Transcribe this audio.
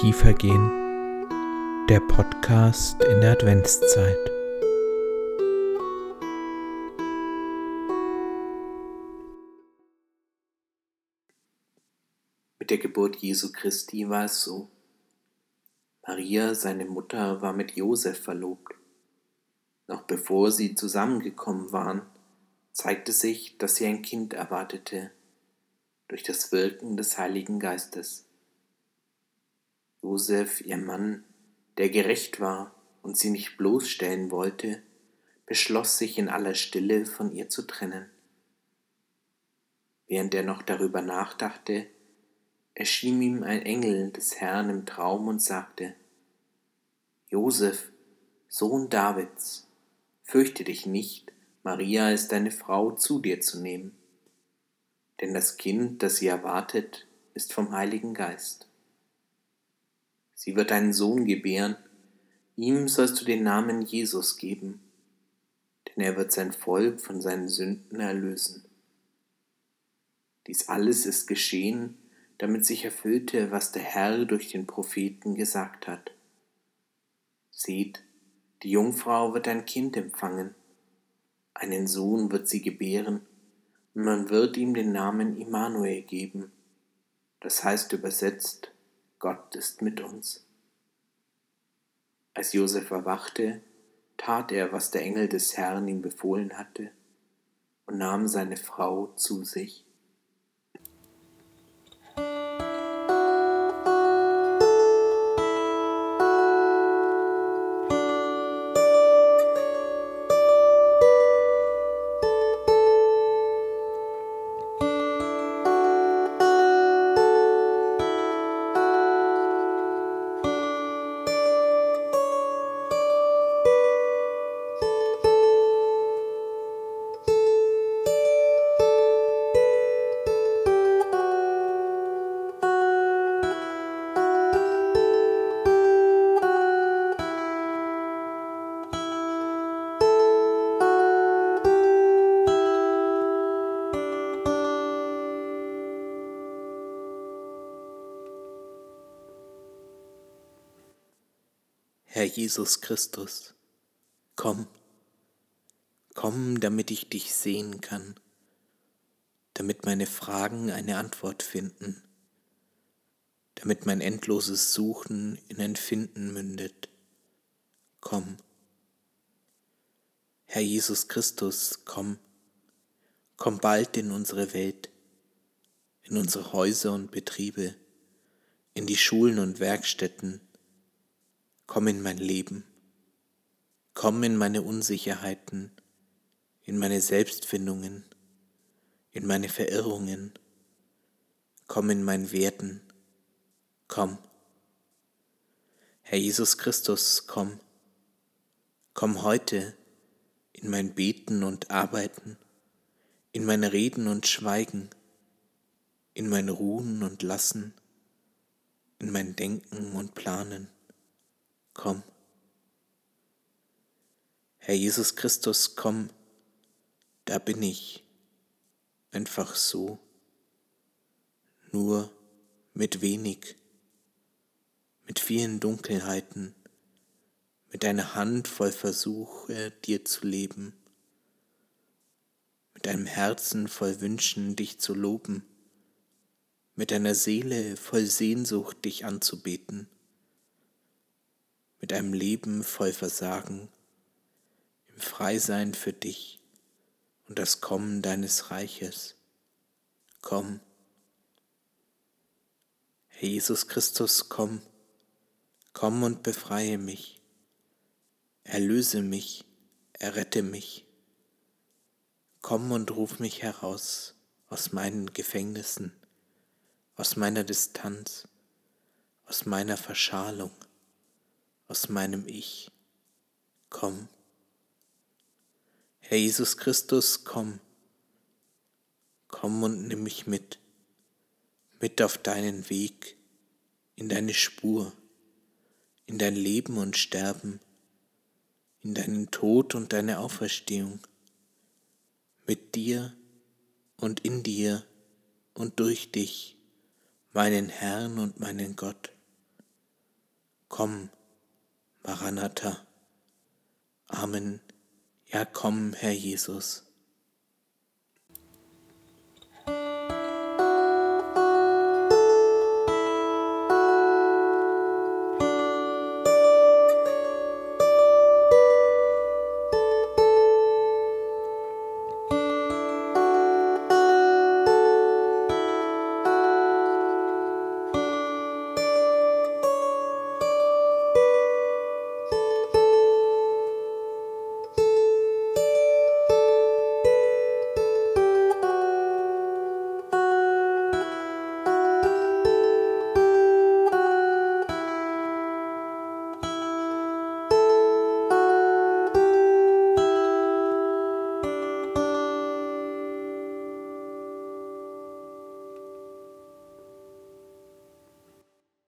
tiefer gehen. Der Podcast in der Adventszeit. Mit der Geburt Jesu Christi war es so. Maria, seine Mutter, war mit Josef verlobt. Noch bevor sie zusammengekommen waren, zeigte sich, dass sie ein Kind erwartete, durch das Wirken des Heiligen Geistes. Josef, ihr Mann, der gerecht war und sie nicht bloßstellen wollte, beschloss sich in aller Stille von ihr zu trennen. Während er noch darüber nachdachte, erschien ihm ein Engel des Herrn im Traum und sagte, Josef, Sohn Davids, fürchte dich nicht, Maria als deine Frau zu dir zu nehmen, denn das Kind, das sie erwartet, ist vom Heiligen Geist. Sie wird einen Sohn gebären, ihm sollst du den Namen Jesus geben, denn er wird sein Volk von seinen Sünden erlösen. Dies alles ist geschehen, damit sich erfüllte, was der Herr durch den Propheten gesagt hat. Seht, die Jungfrau wird ein Kind empfangen, einen Sohn wird sie gebären, und man wird ihm den Namen Immanuel geben, das heißt übersetzt Gott ist mit uns. Als Josef erwachte, tat er, was der Engel des Herrn ihm befohlen hatte, und nahm seine Frau zu sich. Herr Jesus Christus, komm, komm, damit ich dich sehen kann, damit meine Fragen eine Antwort finden, damit mein endloses Suchen in ein Finden mündet. Komm. Herr Jesus Christus, komm, komm bald in unsere Welt, in unsere Häuser und Betriebe, in die Schulen und Werkstätten, Komm in mein Leben. Komm in meine Unsicherheiten, in meine Selbstfindungen, in meine Verirrungen. Komm in mein Werden. Komm. Herr Jesus Christus, komm. Komm heute in mein Beten und Arbeiten, in mein Reden und Schweigen, in mein Ruhen und Lassen, in mein Denken und Planen komm. Herr Jesus Christus, komm, da bin ich, einfach so, nur mit wenig, mit vielen Dunkelheiten, mit einer Hand voll Versuche, dir zu leben, mit einem Herzen voll Wünschen, dich zu loben, mit einer Seele voll Sehnsucht, dich anzubeten mit einem Leben voll Versagen, im Freisein für dich und das Kommen deines Reiches. Komm. Herr Jesus Christus, komm, komm und befreie mich, erlöse mich, errette mich. Komm und ruf mich heraus aus meinen Gefängnissen, aus meiner Distanz, aus meiner Verschalung aus meinem Ich. Komm. Herr Jesus Christus, komm. Komm und nimm mich mit, mit auf deinen Weg, in deine Spur, in dein Leben und Sterben, in deinen Tod und deine Auferstehung, mit dir und in dir und durch dich, meinen Herrn und meinen Gott. Komm, Maranatha. Amen. Ja, komm, Herr Jesus.